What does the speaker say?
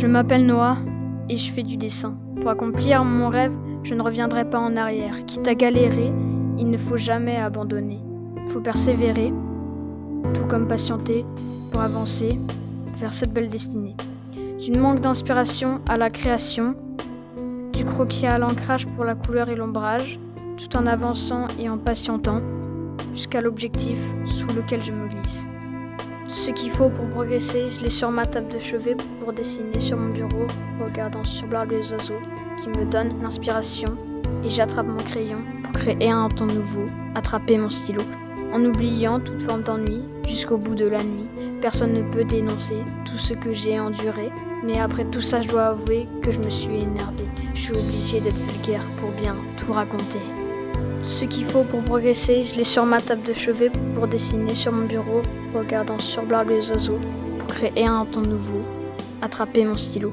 Je m'appelle Noah et je fais du dessin. Pour accomplir mon rêve, je ne reviendrai pas en arrière. Quitte à galérer, il ne faut jamais abandonner. Il faut persévérer, tout comme patienter pour avancer vers cette belle destinée. Du manque d'inspiration à la création, du croquis à l'ancrage pour la couleur et l'ombrage, tout en avançant et en patientant jusqu'à l'objectif sous lequel je me glisse. Ce qu'il faut pour progresser, je l'ai sur ma table de chevet pour dessiner sur mon bureau, regardant sur l'arbre les oiseaux qui me donnent l'inspiration et j'attrape mon crayon pour créer un temps nouveau, attraper mon stylo, en oubliant toute forme d'ennui jusqu'au bout de la nuit. Personne ne peut dénoncer tout ce que j'ai enduré, mais après tout ça, je dois avouer que je me suis énervé. Je suis obligé d'être vulgaire pour bien tout raconter. Ce qu'il faut pour progresser, je l'ai sur ma table de chevet pour dessiner sur mon bureau, regardant sur l'arbre les oiseaux, pour créer un temps nouveau, attraper mon stylo,